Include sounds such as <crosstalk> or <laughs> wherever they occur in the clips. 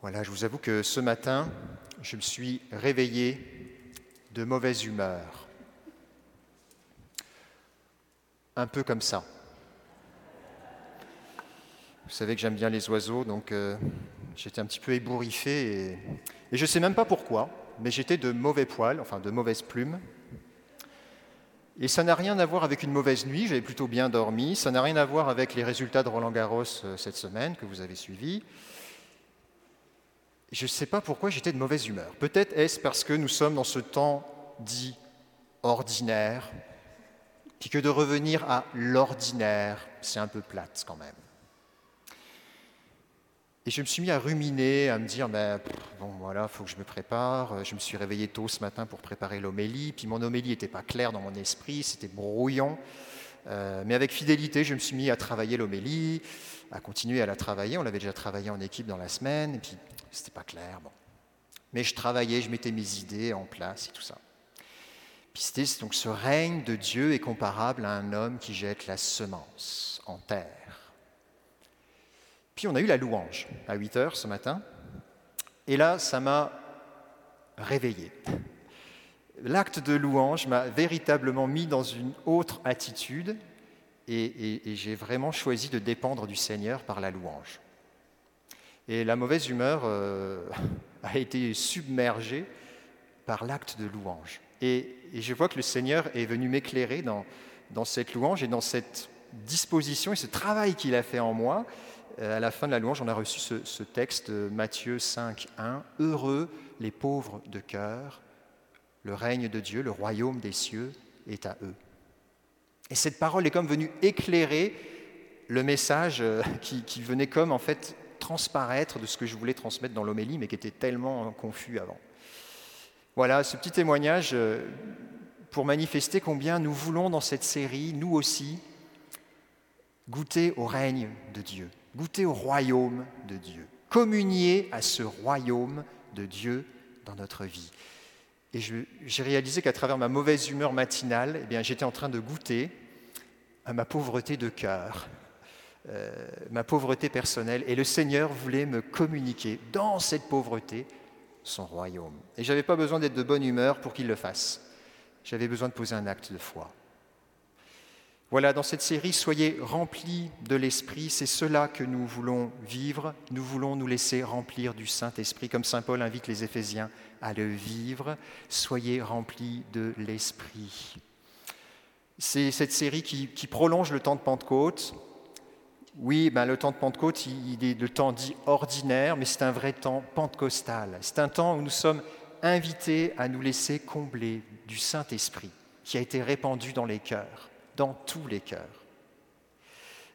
Voilà, je vous avoue que ce matin, je me suis réveillé de mauvaise humeur. Un peu comme ça. Vous savez que j'aime bien les oiseaux, donc euh, j'étais un petit peu ébouriffé et, je ne sais même pas pourquoi, mais j'étais de mauvais poils, enfin de mauvaises plumes. Et ça n'a rien à voir avec une mauvaise nuit, j'avais plutôt bien dormi, ça n'a rien à voir avec les résultats de Roland Garros euh, cette semaine que vous avez suivis. Je ne sais pas pourquoi j'étais de mauvaise humeur. Peut-être est-ce parce que nous sommes dans ce temps dit ordinaire, puis que de revenir à l'ordinaire, c'est un peu plate quand même. Et je me suis mis à ruminer, à me dire, ben, bon voilà, il faut que je me prépare. Je me suis réveillé tôt ce matin pour préparer l'homélie, puis mon homélie n'était pas claire dans mon esprit, c'était brouillon. Euh, mais avec fidélité, je me suis mis à travailler l'homélie, à continuer à la travailler. On l'avait déjà travaillé en équipe dans la semaine, et puis c'était pas clair. Bon. Mais je travaillais, je mettais mes idées en place et tout ça. Puis c'était donc ce règne de Dieu est comparable à un homme qui jette la semence en terre. Puis on a eu la louange à 8 heures ce matin. Et là, ça m'a réveillé. L'acte de louange m'a véritablement mis dans une autre attitude et, j'ai vraiment choisi de dépendre du Seigneur par la louange. Et la mauvaise humeur euh, <laughs> a été submergée par l'acte de louange. Et, je vois que le Seigneur est venu m'éclairer dans, cette louange et dans cette disposition et ce travail qu'il a fait en moi euh, à la fin de la louange, on a reçu ce, texte, Matthieu 5, 1. Heureux les pauvres de cœur, le règne de Dieu, le royaume des cieux est à eux. Et cette parole est comme venue éclairer le message euh, <laughs> qui, venait comme en fait transparaître de ce que je voulais transmettre dans l'homélie, mais qui était tellement confus avant. Voilà, ce petit témoignage euh, pour manifester combien nous voulons dans cette série, nous aussi, goûter au règne de Dieu goûter au royaume de Dieu, communier à ce royaume de Dieu dans notre vie. Et j'ai réalisé qu'à travers ma mauvaise humeur matinale, eh j'étais en train de goûter à ma pauvreté de cœur, euh, ma pauvreté personnelle. Et le Seigneur voulait me communiquer dans cette pauvreté son royaume. Et je n'avais pas besoin d'être de bonne humeur pour qu'il le fasse. J'avais besoin de poser un acte de foi. Voilà, dans cette série, soyez remplis de l'Esprit, c'est cela que nous voulons vivre, nous voulons nous laisser remplir du Saint-Esprit, comme Saint Paul invite les Éphésiens à le vivre, soyez remplis de l'Esprit. C'est cette série qui, prolonge le temps de Pentecôte. Oui, ben, le temps de Pentecôte, il est le temps dit ordinaire, mais c'est un vrai temps pentecostal. C'est un temps où nous sommes invités à nous laisser combler du Saint-Esprit qui a été répandu dans les cœurs dans tous les cœurs.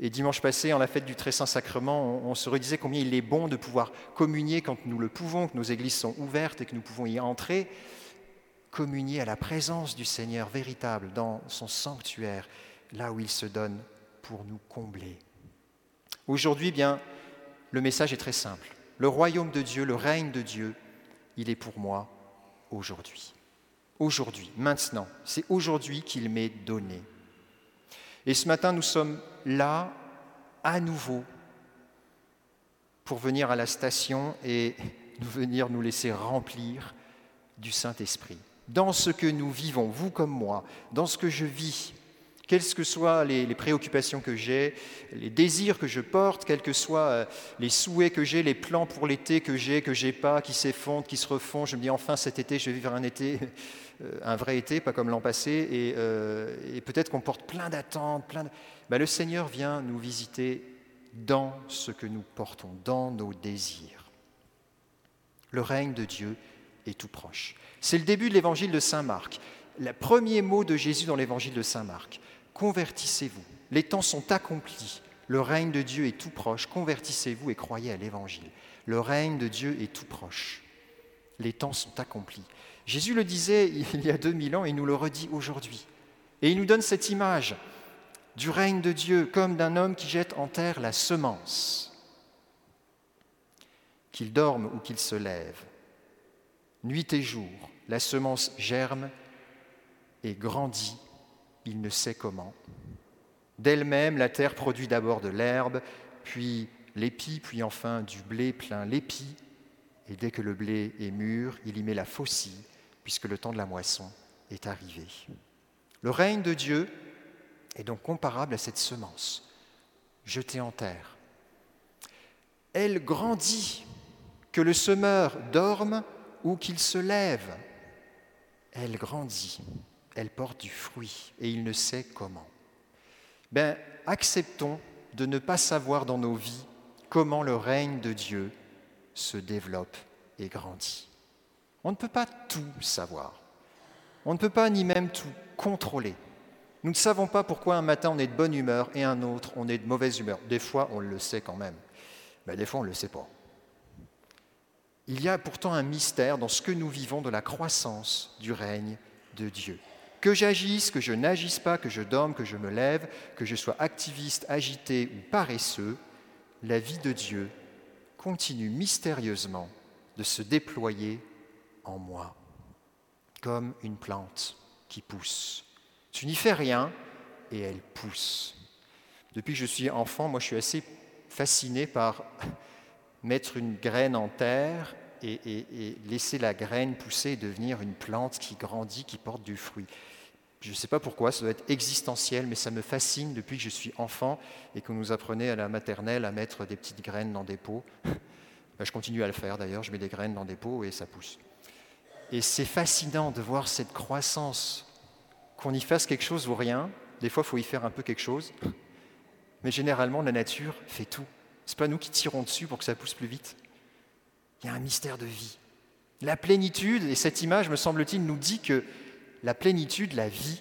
Et dimanche passé, en la fête du Très Saint Sacrement, on, se redisait combien il est bon de pouvoir communier quand nous le pouvons, que nos églises sont ouvertes et que nous pouvons y entrer, communier à la présence du Seigneur véritable dans son sanctuaire, là où il se donne pour nous combler. Aujourd'hui, bien, le message est très simple. Le royaume de Dieu, le règne de Dieu, il est pour moi aujourd'hui. Aujourd'hui, maintenant, c'est aujourd'hui qu'il m'est donné. Et ce matin, nous sommes là à nouveau pour venir à la station et <laughs> nous venir nous laisser remplir du Saint-Esprit. Dans ce que nous vivons, vous comme moi, dans ce que je vis, quelles que soient les, préoccupations que j'ai, les désirs que je porte, quels que soient euh, les souhaits que j'ai, les plans pour l'été que j'ai, que j'ai pas, qui s'effondrent, qui se refont, je me dis enfin cet été, je vais vivre un été <laughs> euh, un vrai été, pas comme l'an passé, et, euh, peut-être qu'on porte plein d'attentes, plein de... Ben, le Seigneur vient nous visiter dans ce que nous portons, dans nos désirs. Le règne de Dieu est tout proche. C'est le début de l'évangile de Saint Marc. Le premier mot de Jésus dans l'évangile de Saint Marc. Convertissez-vous. Les temps sont accomplis. Le règne de Dieu est tout proche. Convertissez-vous et croyez à l'évangile. Le règne de Dieu est tout proche. Les temps sont accomplis. Jésus le disait <laughs> il y a 2000 ans et nous le redit aujourd'hui. Et il nous donne cette image du règne de Dieu comme d'un homme qui jette en terre la semence. Qu'il dorme ou qu'il se lève, nuit et jour, la semence germe et grandit, il ne sait comment. D'elle-même, la terre produit d'abord de l'herbe, puis l'épi, puis enfin du blé plein l'épi, et dès que le blé est mûr, il y met la faucille, puisque le temps de la moisson est arrivé. Le règne de Dieu est donc comparable à cette semence jetée en terre. Elle grandit, que le semeur dorme ou qu'il se lève. Elle grandit, elle porte du fruit et il ne sait comment. Ben, acceptons de ne pas savoir dans nos vies comment le règne de Dieu se développe et grandit. On ne peut pas tout savoir. On ne peut pas ni même tout contrôler. Nous ne savons pas pourquoi un matin on est de bonne humeur et un autre on est de mauvaise humeur. Des fois on le sait quand même, mais des fois on ne le sait pas. Il y a pourtant un mystère dans ce que nous vivons de la croissance du règne de Dieu. Que j'agisse, que je n'agisse pas, que je dorme, que je me lève, que je sois activiste, agité ou paresseux, la vie de Dieu continue mystérieusement de se déployer en moi, comme une plante qui pousse. Tu n'y fais rien et elle pousse. Depuis que je suis enfant, moi je suis assez fasciné par <laughs> mettre une graine en terre et, laisser la graine pousser et devenir une plante qui grandit, qui porte du fruit. Je ne sais pas pourquoi, ça doit être existentiel, mais ça me fascine depuis que je suis enfant et que nous apprenait à la maternelle à mettre des petites graines dans des pots. <laughs> Ben, je continue à le faire d'ailleurs, je mets des graines dans des pots et ça pousse. Et c'est fascinant de voir cette croissance, qu'on y fasse quelque chose ou rien. Des fois, il faut y faire un peu quelque chose. Mais généralement, la nature fait tout. Ce n'est pas nous qui tirons dessus pour que ça pousse plus vite. Il y a un mystère de vie. La plénitude, et cette image, me semble-t-il, nous dit que la plénitude, la vie,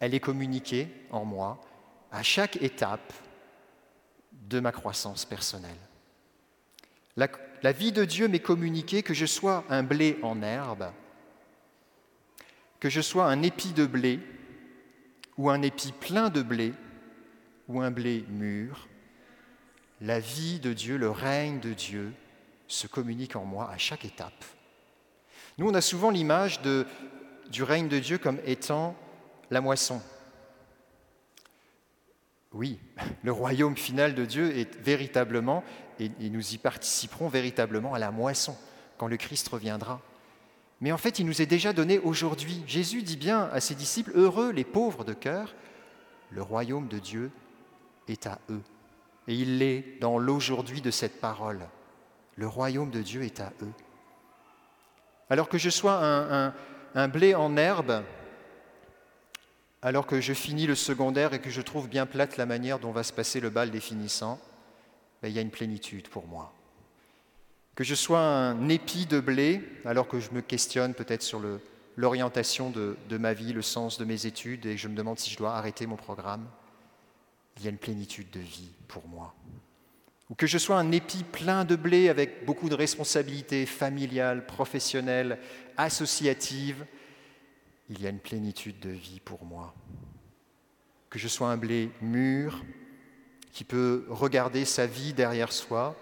elle est communiquée en moi à chaque étape de ma croissance personnelle. La, vie de Dieu m'est communiquée que je sois un blé en herbe, que je sois un épi de blé, ou un épi plein de blé, ou un blé mûr. La vie de Dieu, le règne de Dieu se communique en moi à chaque étape. Nous, on a souvent l'image du règne de Dieu comme étant la moisson. Oui, <laughs> le royaume final de Dieu est véritablement, et, nous y participerons véritablement à la moisson, quand le Christ reviendra. Mais en fait, il nous est déjà donné aujourd'hui. Jésus dit bien à ses disciples, Heureux les pauvres de cœur, le royaume de Dieu est à eux. Et il l'est dans l'aujourd'hui de cette parole. Le royaume de Dieu est à eux. Alors que je sois un, blé en herbe, alors que je finis le secondaire et que je trouve bien plate la manière dont va se passer le bal définissant, ben, il y a une plénitude pour moi. Que je sois un épi de blé, alors que je me questionne peut-être sur l'orientation de ma vie, le sens de mes études, et je me demande si je dois arrêter mon programme, il y a une plénitude de vie pour moi ou que je sois un épi plein de blé avec beaucoup de responsabilités familiales, professionnelles, associatives, il y a une plénitude de vie pour moi. Que je sois un blé mûr, qui peut regarder sa vie derrière soi,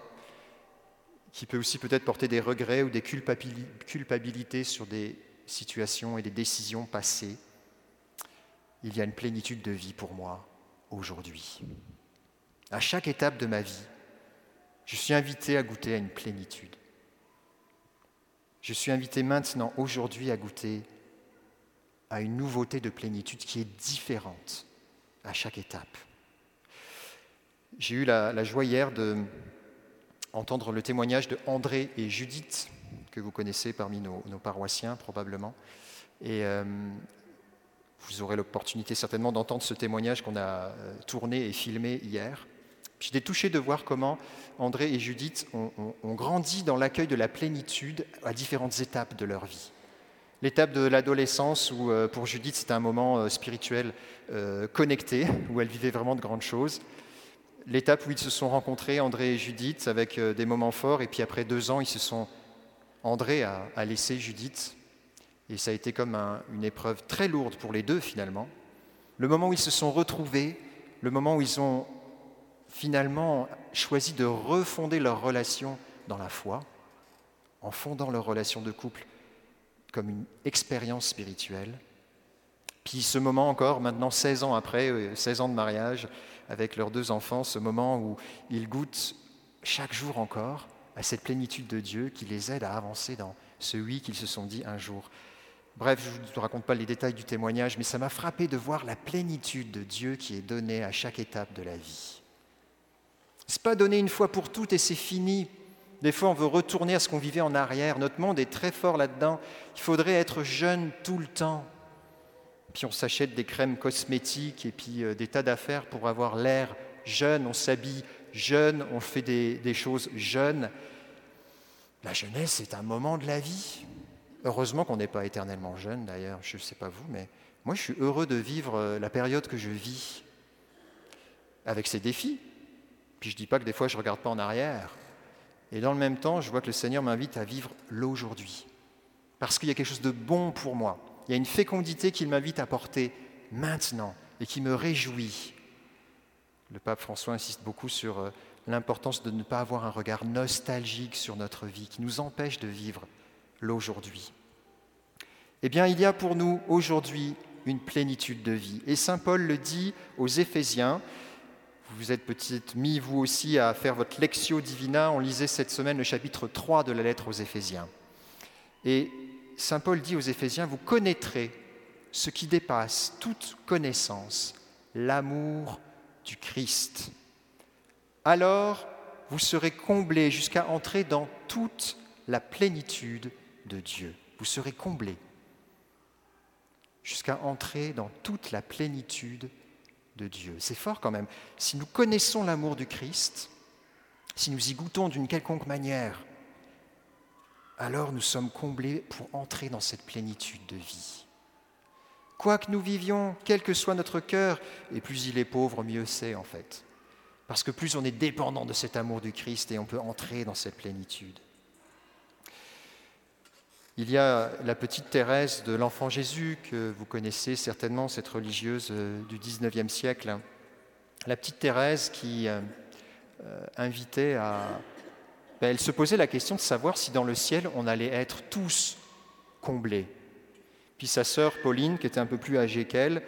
qui peut aussi peut-être porter des regrets ou des culpabilités sur des situations et des décisions passées, il y a une plénitude de vie pour moi aujourd'hui. À chaque étape de ma vie, je suis invité à goûter à une plénitude. Je suis invité maintenant, aujourd'hui, à goûter à une nouveauté de plénitude qui est différente à chaque étape. J'ai eu la, joie hier d'entendre le témoignage de André et Judith, que vous connaissez parmi nos, paroissiens probablement. Et euh, vous aurez l'opportunité certainement d'entendre ce témoignage qu'on a euh, tourné et filmé hier. J'étais touché de voir comment André et Judith ont, grandi dans l'accueil de la plénitude à différentes étapes de leur vie. L'étape de l'adolescence, où euh, pour Judith c'était un moment euh, spirituel euh, connecté, où elle vivait vraiment de grandes choses. L'étape où ils se sont rencontrés, André et Judith, avec des moments forts, et puis après deux ans, ils se sont. André a, laissé Judith, et ça a été comme une épreuve très lourde pour les deux finalement. Le moment où ils se sont retrouvés, le moment où ils ont finalement choisi de refonder leur relation dans la foi, en fondant leur relation de couple comme une expérience spirituelle. Puis ce moment encore, maintenant 16 ans après, 16 euh, ans de mariage, avec leurs deux enfants, ce moment où ils goûtent chaque jour encore à cette plénitude de Dieu qui les aide à avancer dans ce oui qu'ils se sont dit un jour. Bref, je ne vous raconte pas les détails du témoignage, mais ça m'a frappé de voir la plénitude de Dieu qui est donnée à chaque étape de la vie. Ce n'est pas donné une fois pour toutes et c'est fini. Des fois, on veut retourner à ce qu'on vivait en arrière. Notre monde est très fort là-dedans. Il faudrait être jeune tout le temps. Puis on s'achète des crèmes cosmétiques et puis euh, des tas d'affaires pour avoir l'air jeune. On s'habille jeune, on fait des, choses jeunes. La jeunesse est un moment de la vie. Heureusement qu'on n'est pas éternellement jeune, d'ailleurs, je ne sais pas vous, mais moi je suis heureux de vivre euh, la période que je vis, avec ses défis. Puis je ne dis pas que des fois je ne regarde pas en arrière. Et dans le même temps, je vois que le Seigneur m'invite à vivre l'aujourd'hui. Parce qu'il y a quelque chose de bon pour moi. Il y a une fécondité qu'il m'invite à porter maintenant et qui me réjouit. Le pape François insiste beaucoup sur euh, l'importance de ne pas avoir un regard nostalgique sur notre vie qui nous empêche de vivre l'aujourd'hui. Eh bien, il y a pour nous aujourd'hui une plénitude de vie. Et Saint Paul le dit aux Éphésiens. Vous êtes peut-être mis, vous aussi, à faire votre Lectio Divina. On lisait cette semaine le chapitre 3 de la lettre aux Éphésiens. Et Saint Paul dit aux Éphésiens, vous connaîtrez ce qui dépasse toute connaissance, l'amour du Christ. Alors, vous serez comblés jusqu'à entrer dans toute la plénitude de Dieu. Vous serez comblés jusqu'à entrer dans toute la plénitude C'est fort quand même. Si nous connaissons l'amour du Christ, si nous y goûtons d'une quelconque manière, alors nous sommes comblés pour entrer dans cette plénitude de vie. Quoi que nous vivions, quel que soit notre cœur, et plus il est pauvre, mieux c'est en fait. Parce que plus on est dépendant de cet amour du Christ et on peut entrer dans cette plénitude. Il y a la petite Thérèse de l'Enfant Jésus, que vous connaissez certainement, cette religieuse euh, du XIXe siècle. La petite Thérèse qui euh, euh, invitait à... Ben, elle se posait la question de savoir si dans le ciel on allait être tous comblés. Puis sa sœur Pauline, qui était un peu plus âgée qu'elle,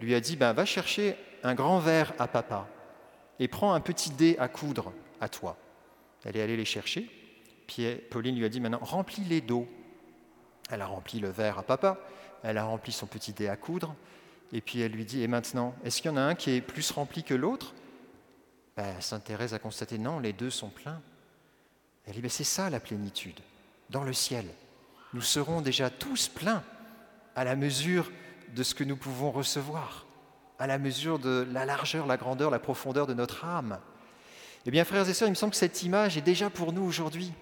lui a dit ben, Va chercher un grand verre à papa et prends un petit dé à coudre à toi. Elle est allée les chercher. Puis Pauline lui a dit Maintenant, remplis-les d'eau. Elle a rempli le verre à papa, elle a rempli son petit dé à coudre, et puis elle lui dit, et maintenant, est-ce qu'il y en a un qui est plus rempli que l'autre? Ben, Sainte Thérèse a constaté, non, les deux sont pleins. Elle dit, c'est ça la plénitude, dans le ciel. Nous serons déjà tous pleins à la mesure de ce que nous pouvons recevoir, à la mesure de la largeur, la grandeur, la profondeur de notre âme. Eh bien, frères et sœurs, il me semble que cette image est déjà pour nous aujourd'hui.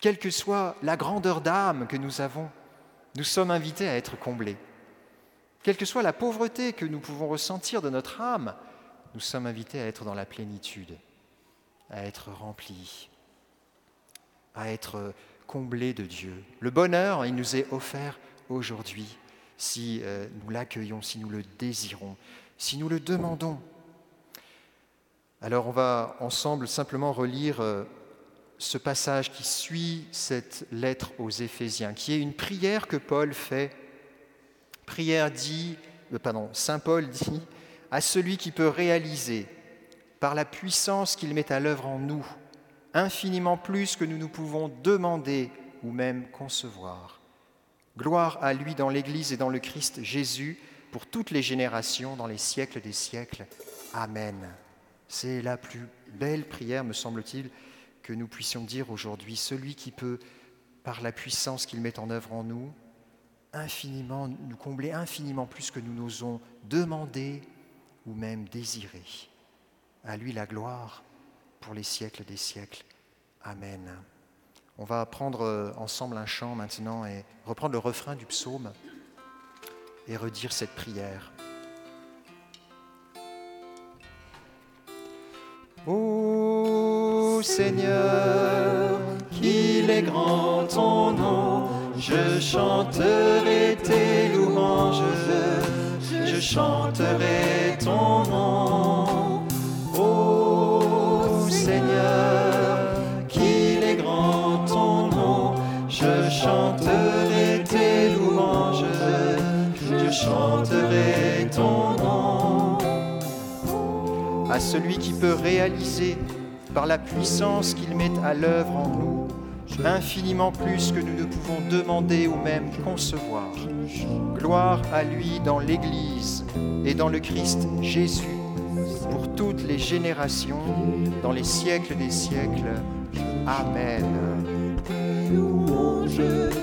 Quelle que soit la grandeur d'âme que nous avons, nous sommes invités à être comblés. Quelle que soit la pauvreté que nous pouvons ressentir de notre âme, nous sommes invités à être dans la plénitude, à être remplis, à être comblés de Dieu. Le bonheur, il nous est offert aujourd'hui si euh, nous l'accueillons, si nous le désirons, si nous le demandons. Alors on va ensemble simplement relire euh, ce passage qui suit cette lettre aux Éphésiens, qui est une prière que Paul fait. Prière dit, euh, pardon, Saint Paul dit à celui qui peut réaliser par la puissance qu'il met à l'œuvre en nous, infiniment plus que nous nous pouvons demander ou même concevoir. Gloire à lui dans l'Église et dans le Christ Jésus pour toutes les générations, dans les siècles des siècles. Amen. C'est la plus belle prière, me semble-t-il, que nous puissions dire aujourd'hui, celui qui peut, par la puissance qu'il met en œuvre en nous, infiniment, nous combler infiniment plus que nous n'osons demander ou même désirer. À lui la gloire pour les siècles des siècles. Amen. On va prendre euh, ensemble un chant maintenant et reprendre le refrain du psaume et redire cette prière. Seigneur, qu'il est grand ton nom, je chanterai tes louanges, je chanterai ton nom. Ô Seigneur, qu'il est grand ton nom, je chanterai tes louanges, je chanterai ton nom. À celui qui peut réaliser par la puissance qu'il met à l'œuvre en nous, infiniment plus que nous ne pouvons demander ou même concevoir. Gloire à lui dans l'Église et dans le Christ Jésus, pour toutes les générations, dans les siècles des siècles. Amen. je.